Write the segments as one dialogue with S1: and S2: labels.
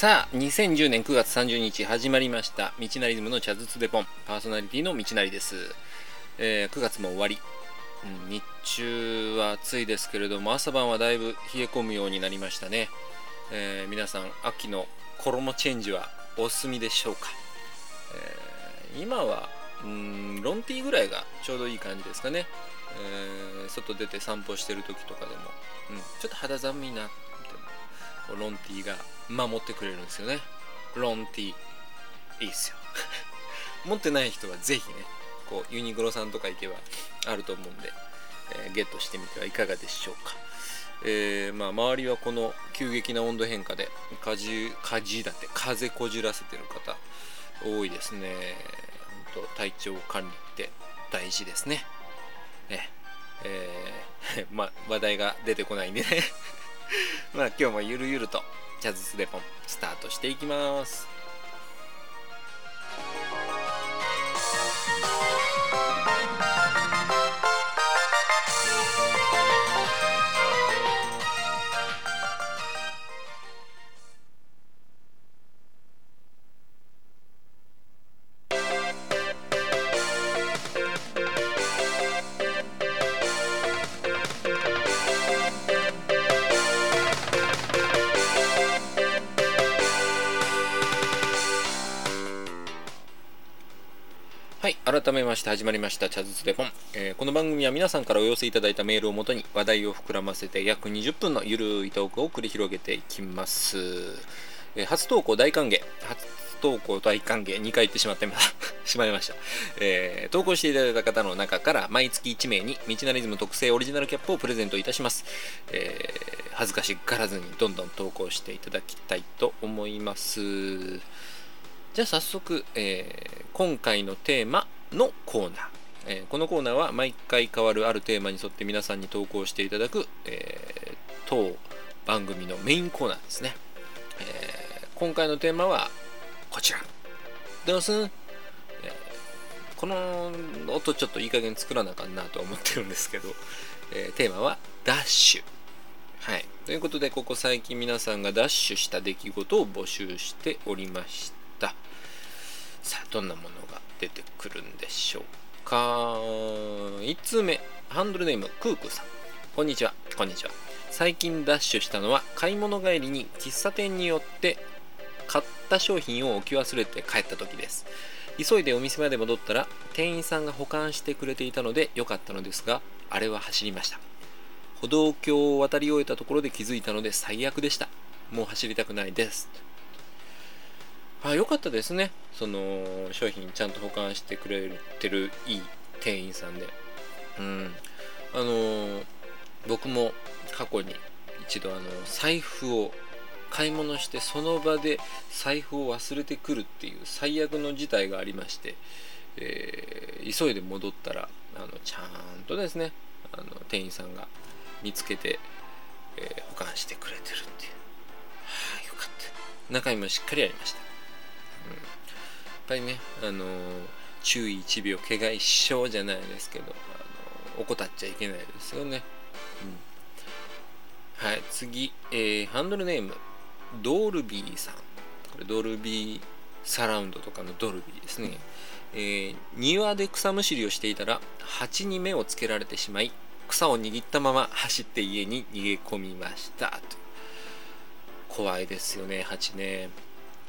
S1: さあ2010年9月30日始まりました道なりズムの茶筒デポン。パーソナリティの道なりです、えー9月も終わり、うん日中は暑いですけれども朝晩はだいぶ冷え込むようになりましたね、えー皆さん秋の衣チェンジはお済みでしょうか、えー今はうんロンティーぐらいがちょうどいい感じですかね、えー外出て散歩してる時とかでも、うん、ちょっと肌寒いなロンティが守ってくれるんですよね。ロンティいいっすよ。持ってない人はぜひねこうユニクロさんとか行けばあると思うんで、えーゲットしてみてはいかがでしょうか。えーまあ、周りはこの急激な温度変化でかじかじだって風こじらせてる方多いですね。本当体調管理って大事ですね。ね。えー ま話題が出てこないんでね。まあ今日もゆるゆるとジャズスレポンスタートしていきます。して始まりましたチャズツデポン、えーこの番組は皆さんからお寄せいただいたメールをもとに話題を膨らませて約20分のゆるいトークを繰り広げていきます、えー初投稿大歓迎。初投稿大歓迎。2回言ってしまって しまいました、えー投稿していただいた方の中から毎月1名に道なリズム特製オリジナルキャップをプレゼントいたします、えー恥ずかしがらずにどんどん投稿していただきたいと思います。じゃあ早速、えー今回のテーマのコーナー、えーこのコーナーは毎回変わるあるテーマに沿って皆さんに投稿していただく、えー当番組のメインコーナーですね、えー今回のテーマはこちら。どうすん、えこの音ちょっといい加減作らなあかんなと思ってるんですけど、えテーマはダッシュ。はい。ということで、ここ最近皆さんがダッシュした出来事を募集しておりました。さあ、どんなものが出てくるんでしょうか。1通目、ハンドルネーム、クークーさん。こんにちは。こんにちは。最近ダッシュしたのは、買い物帰りに喫茶店によって買った商品を置き忘れて帰った時です。急いでお店まで戻ったら、店員さんが保管してくれていたので良かったのですが、あれは走りました。歩道橋を渡り終えたところで気づいたので最悪でしたもう走りたくないですあよかったですね。その商品ちゃんと保管してくれてるいい店員さんで。うん。あの僕も過去に一度あの財布を買い物してその場で財布を忘れてくるっていう最悪の事態がありまして、えー急いで戻ったらあのちゃんとですねあの店員さんが見つけて、えー保管してくれてるっていう。はあよかった。中身もしっかりありました、やっぱりねあの注意1秒怪我一生じゃないですけど、あの怠っちゃいけないですよね、うん、はい次、えーハンドルネームドールビーさん。これドルビーサラウンドとかのドルビーですね、えー庭で草むしりをしていたら蜂に目をつけられてしまい草を握ったまま走って家に逃げ込みました。怖いですよね蜂ね。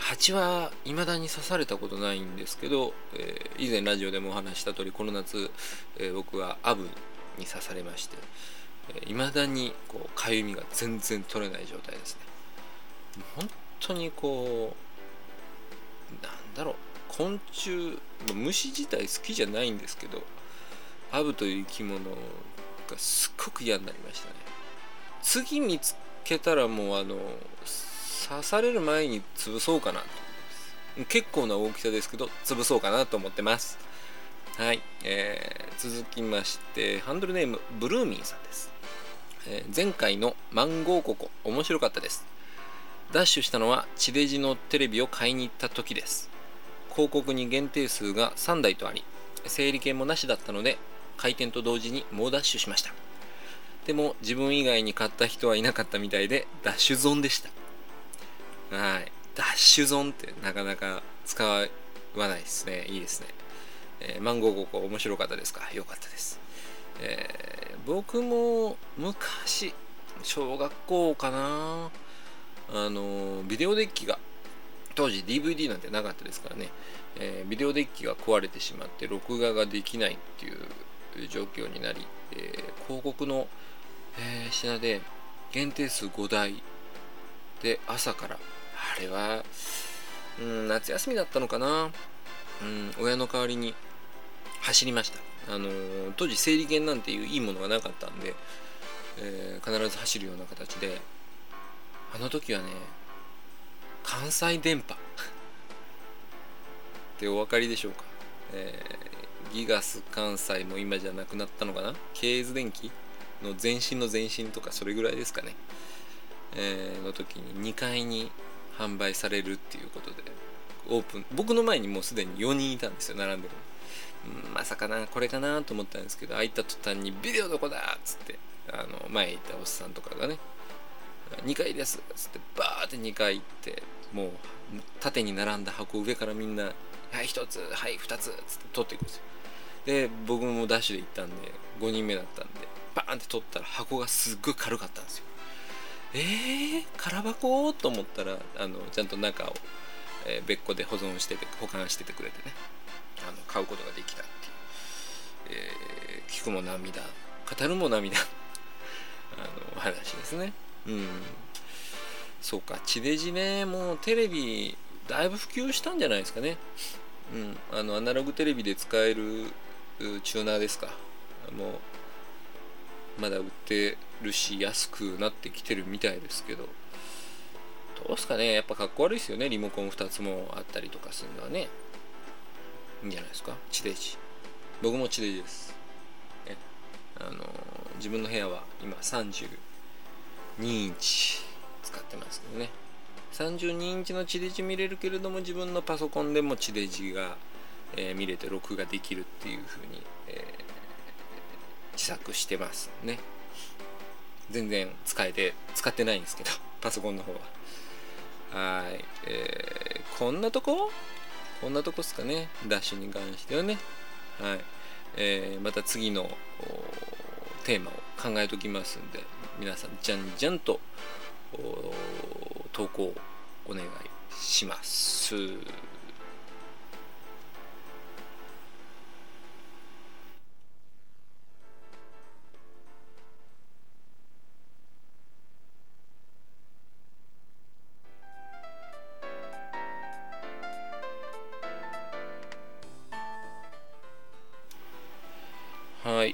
S1: 蜂は未だに刺されたことないんですけど、えー以前ラジオでもお話した通りこの夏、えー僕はアブに刺されましていま、未だにこうかゆみが全然取れない状態ですね。本当にこうなんだろう昆虫虫自体好きじゃないんですけどアブという生き物がすっごく嫌になりましたね。次見つけたらもうあの刺される前に潰そうかなと結構な大きさですけど潰そうかなと思ってます。はい、えー続きましてハンドルネームブルーミンさんです、えー前回のマンゴーココ面白かったです。ダッシュしたのは地デジのテレビを買いに行った時です。広告に限定数が3台とあり整理券もなしだったので開店と同時に猛ダッシュしました。でも自分以外に買った人はいなかったみたいでダッシュゾーンでした。はい。ダッシュゾンってなかなか使わないですね。いいですね、えー、マンゴーゴコ面白かったですか？よかったです、えー、僕も昔小学校かな？あのビデオデッキが当時 DVD なんてなかったですからね、えー、ビデオデッキが壊れてしまって録画ができないっていう状況になり、えー、広告の、えー、品で限定数5台で朝からあれは、うん、夏休みだったのかな、うん、親の代わりに走りました。あの当時整理券なんていういいものがなかったんで、え必ず走るような形であの時はね関西電波。ってお分かりでしょうか、えー、ギガス関西も今じゃなくなったのかな。ケーズ電機の前身の前身とかそれぐらいですかね、えー、の時に2階に販売されるっていうことでオープン僕の前にもうすでに4人いたんですよ並んでるまさかなこれかなと思ったんですけど開いた途端に「ビデオどこだ!」っつってあの前いたおっさんとかがね2階ですっつってバーって2階行ってもう縦に並んだ箱上からみんな「はい1つはい2つ」っつって取っていくんですよで僕もダッシュで行ったんで5人目だったんでバーンって取ったら箱がすっごい軽かったんですよえー、空箱？と思ったらあのちゃんと中を、えー、別個で保存してて保管しててくれてね。あの買うことができたっていう、えー、聞くも涙。語るも涙。あの話ですね。うん。そうか地デジねもうテレビだいぶ普及したんじゃないですかね。うん。あのアナログテレビで使えるチューナーですか。もうまだ売ってるし安くなってきてるみたいですけど。どうすかね。やっぱかっこ悪いですよね。リモコン2つもあったりとかするのはね。いいんじゃないですか。地デジ。僕も地デジです。えあの自分の部屋は今32インチ使ってますけどね。32インチの地デジ見れるけれども自分のパソコンでも地デジが、えー、見れて録画できるっていう風に、えー、自作してますね。全然使えて使ってないんですけど パソコンの方は。はい、えー、こんなとこ？こんなとこっすかね。ダッシュに関してはね。はい、えー、また次のテーマを考えときますんで皆さんじゃんじゃんと投稿お願いします。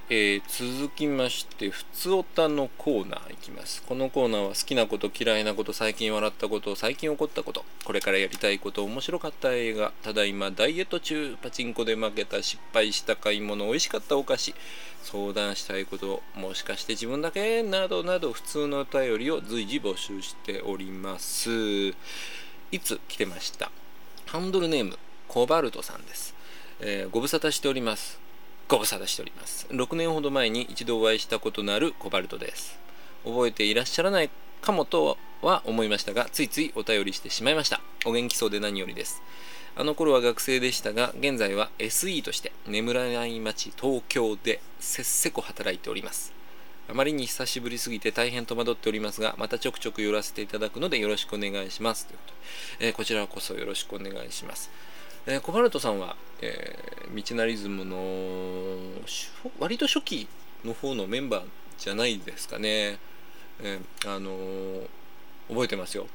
S1: えー、続きまして、ふつおたのコーナーいきます。このコーナーは好きなこと、嫌いなこと、最近笑ったこと、最近起こったこと、これからやりたいこと、面白かった映画、ただいまダイエット中、パチンコで負けた、失敗した買い物、美味しかったお菓子、相談したいこと、もしかして自分だけ？などなど、普通のお便りを随時募集しております。いつ来てました？ハンドルネーム、コバルトさんです。えー、ご無沙汰しております。ご無沙汰しております。6年ほど前に一度お会いしたことのあるコバルトです。覚えていらっしゃらないかもとは思いましたが、ついついお便りしてしまいました。お元気そうで何よりです。あの頃は学生でしたが、現在は SE として眠らない街東京でせっせこ働いております。あまりに久しぶりすぎて大変戸惑っておりますが、またちょくちょく寄らせていただくのでよろしくお願いします。ということで、えー、こちらこそよろしくお願いします。えー、コバルトさんは、えー、道なリズムの割と初期の方のメンバーじゃないですかね、えー、あのー、覚えてますよ。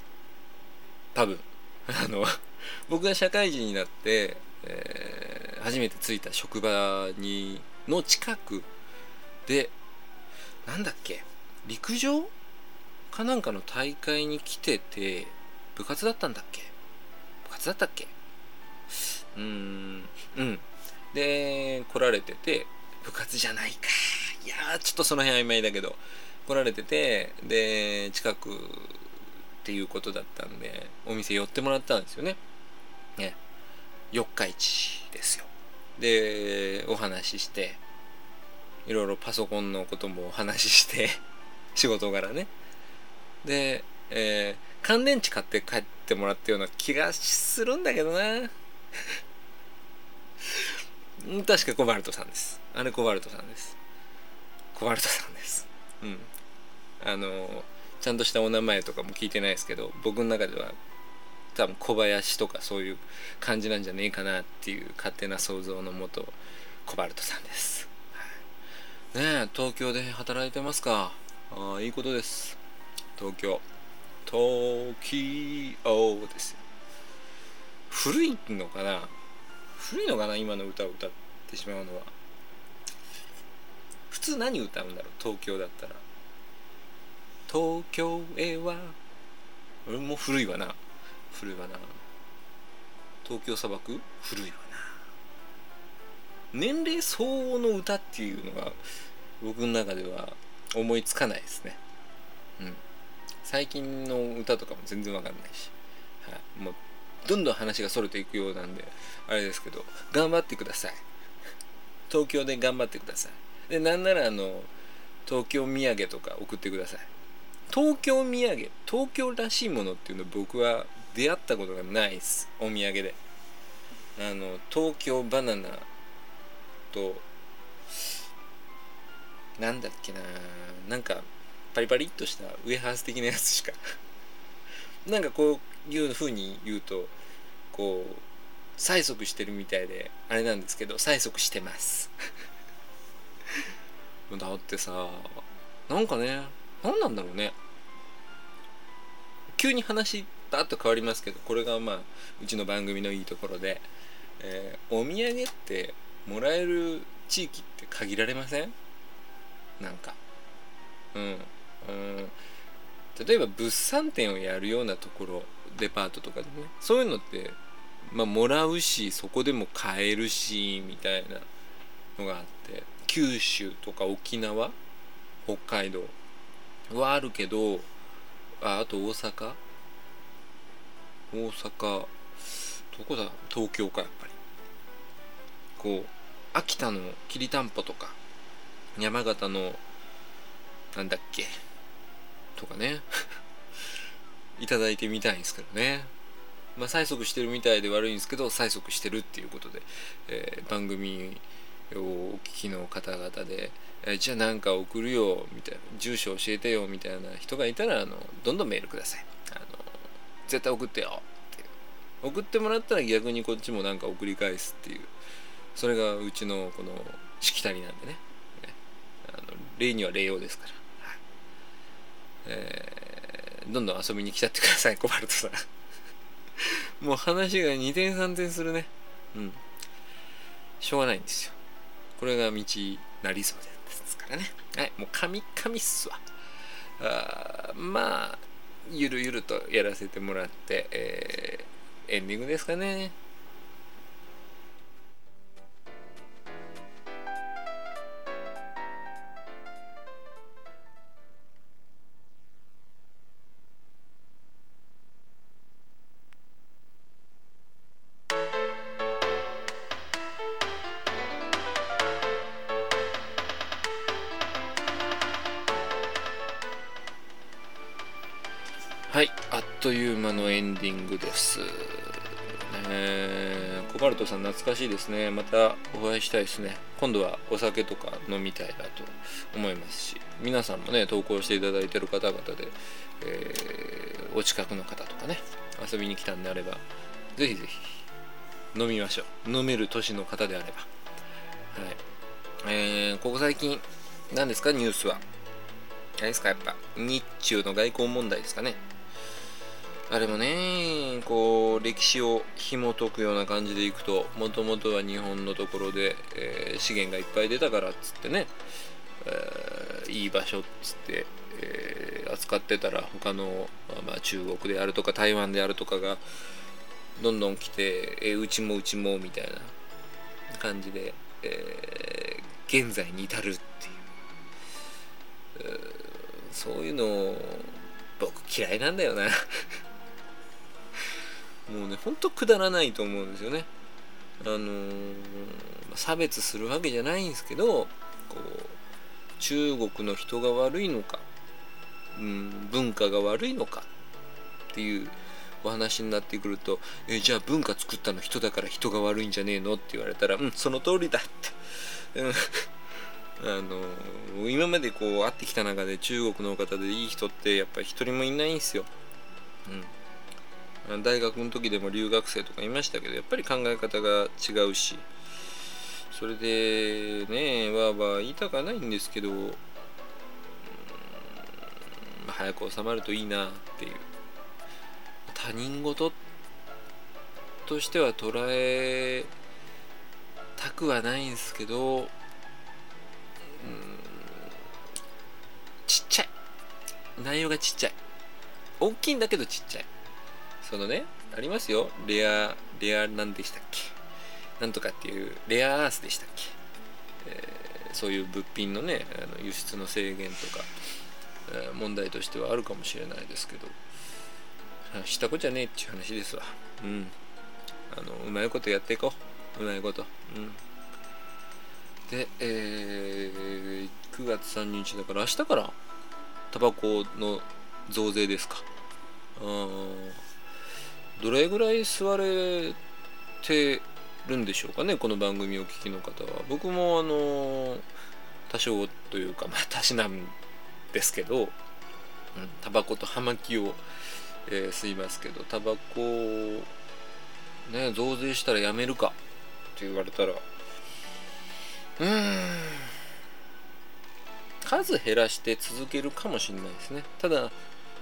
S1: 多分。あの僕が社会人になって、えー、初めて着いた職場にの近くでなんだっけ陸上かなんかの大会に来てて部活だったんだっけ？部活だったっけ？うん。うん。で来られてて部活じゃないか。いやちょっとその辺曖昧だけど来られててで近くっていうことだったんでお店寄ってもらったんですよね。ね。四日市ですよ。でお話ししていろいろパソコンのこともお話しして 仕事柄ね。で、えー、乾電池買って帰ってってもらったような気がするんだけどな。確かコバルトさんです。あれコバルトさんです。コバルトさんです。うん。あのちゃんとしたお名前とかも聞いてないですけど僕の中では多分小林とかそういう感じなんじゃねえかなっていう勝手な想像のもとコバルトさんです、ねえ東京で働いてますか？ああいいことです。東京。東京ですよ。古いのかな？古いのかな？今の歌を歌ってしまうのは。普通何歌うんだろう？東京だったら。東京へは。俺も古いわな。古いわな。東京砂漠？古いわな。年齢相応の歌っていうのが僕の中では思いつかないですね。うん。最近の歌とかも全然わかんないし、はい、もうどんどん話がそれていくようなんであれですけど頑張ってください。東京で頑張ってください。でなんならあの東京土産とか送ってください。東京土産東京らしいものっていうの僕は出会ったことがないです。お土産で。あの東京バナナとなんだっけななんかパリパリっとしたウエハース的なやつしか。なんかこういうふうに言うとこう催促してるみたいであれなんですけど催促してます。だってさなんかね何なんだろうね。急に話バッと変わりますけどこれがまあうちの番組のいいところで、えー、お土産ってもらえる地域って限られません？なんか。うん。うん。例えば物産展をやるようなところデパートとかでねそういうのってまあもらうしそこでも買えるしみたいなのがあって九州とか沖縄北海道はあるけどああと大阪？大阪どこだ？東京かやっぱり。こう秋田のきりたんぽとか山形のなんだっけ？とかね。いただいてみたいんですけどね。まあ催促してるみたいで悪いんですけど催促してるっていうことで、えー、番組をお聞きの方々でえじゃあ何か送るよみたいな住所教えてよみたいな人がいたらあのどんどんメールください。あの絶対送ってよって送ってもらったら逆にこっちも何か送り返すっていう。それがうちのこのしきたりなんでね。ねあの礼には礼用ですから、えー、どんどん遊びに来ちゃってください コバルトさんもう話が2点3点するねうんしょうがないんですよこれが道なりそうですからね。はい、もう神々っすわ。あまあ、ゆるゆるとやらせてもらって、えー、エンディングですかね。という間のエンディングです。えー、コバルトさん懐かしいですね。またお会いしたいですね。今度はお酒とか飲みたいなと思いますし、皆さんもね、投稿していただいている方々で、えー、お近くの方とかね、遊びに来たんであれば、ぜひぜひ飲みましょう。飲める年の方であれば。はい。えー、ここ最近、何ですか、ニュースは。何ですか、やっぱ、日中の外交問題ですかね。あれもねこう歴史を紐解くような感じでいくともともとは日本のところで、えー、資源がいっぱい出たからっつってね、えー、いい場所っつって、えー、扱ってたら他の、まあ、中国であるとか台湾であるとかがどんどん来て、えうちもうちもみたいな感じで、え現在に至るっていう、そういうのを僕嫌いなんだよな。もうねほんとくだらないと思うんですよねあのー、差別するわけじゃないんですけどこう中国の人が悪いのか、うん、文化が悪いのかっていうお話になってくると「えじゃあ文化作ったの人だから人が悪いんじゃねえの?」って言われたら「うんその通りだ」って。あの今までこう会ってきた中で中国の方でいい人ってやっぱり一人もいないんですよ。うん、大学の時でも留学生とかいましたけどやっぱり考え方が違うしそれでねわーわー言いたくはないんですけど、うん、早く収まるといいなっていう。他人事としては捉えたくはないんですけどうんちっちゃい。内容がちっちゃい。大きいんだけどちっちゃい。そのねありますよ。レアレアなんでしたっけ？なんとかっていうレアアースでしたっけ、えー、そういう物品のねあの輸出の制限とか、えー、問題としてはあるかもしれないですけど。したことじゃねえっていう話ですわ。うん。あのうまいことやっていこう。うまいこと。うん。で、えー、9月3日だから明日からタバコの増税ですか。うん。どれぐらい吸われてるんでしょうかね、この番組を聞きの方は。僕もあの多少というか、まあ、たしなんですけど、うん、タバコと葉巻を、えー、吸いますけど、タバコね、増税したらやめるかって言われたら、うーん数減らして続けるかもしれないですねただ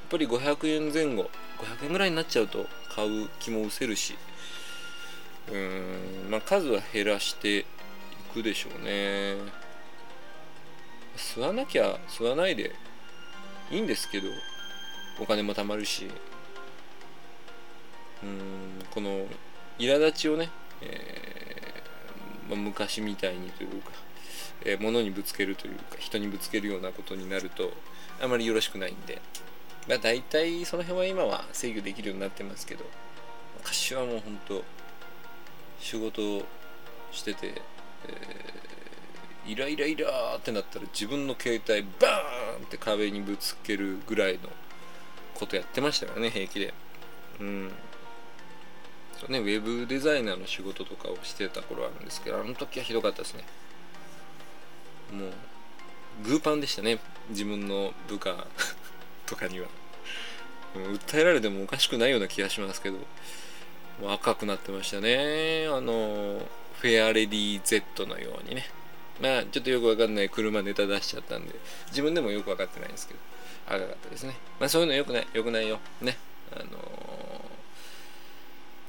S1: ぱり500円前後500円ぐらいになっちゃうと買う気も失せるし。うーんまあ数は減らしていくでしょうね。吸わなきゃ吸わないでいいんですけどお金も貯まるし。うんこの苛立ちをね、えーまあ、昔みたいにというか、えー、物にぶつけるというか人にぶつけるようなことになるとあまりよろしくないんで、まあ、大体その辺は今は制御できるようになってますけど昔はもう本当仕事をしてて、えー、イライライラってなったら自分の携帯バーンって壁にぶつけるぐらいのことやってましたからね平気で。うん。そうねウェブデザイナーの仕事とかをしてた頃あるんですけどあの時はひどかったですね。もうグーパンでしたね自分の部下とかには。訴えられてもおかしくないような気がしますけど。もう赤くなってましたね。あのフェアレディ Z のようにね。まあちょっとよくわかんない車ネタ出しちゃったんで自分でもよく分かってないんですけど。赤かったですね。まあそういうのよくないよくないよ。ね。あの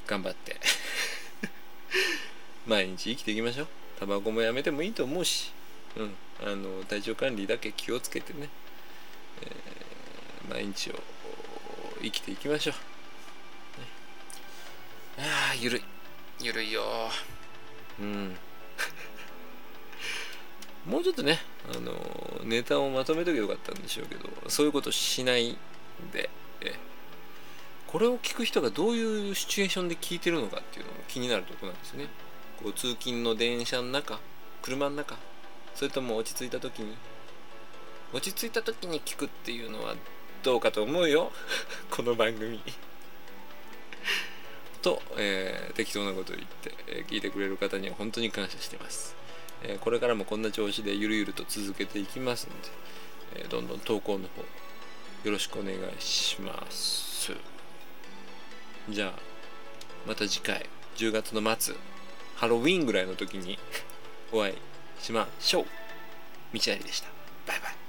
S1: 頑張って。毎日生きていきましょう。タバコもやめてもいいと思うし、うん、あの体調管理だけ気をつけてね、えー、毎日を生きていきましょう、ね、ああゆるい。ゆるいよ。うん。もうちょっとね、あのネタをまとめとけばよかったんでしょうけどそういうことしないで、これを聞く人がどういうシチュエーションで聞いてるのかっていうのも気になるとこなんですね。こう通勤の電車の中、車の中、それとも落ち着いた時に、落ち着いた時に聞くっていうのはどうかと思うよ、この番組。と、えー、適当なことを言って、えー、聞いてくれる方には本当に感謝してます。えー、これからもこんな調子でゆるゆると続けていきますので、えどんどん投稿の方よろしくお願いします。じゃあまた次回10月の末ハロウィンぐらいの時に お会いしましょう道ありでしたバイバイ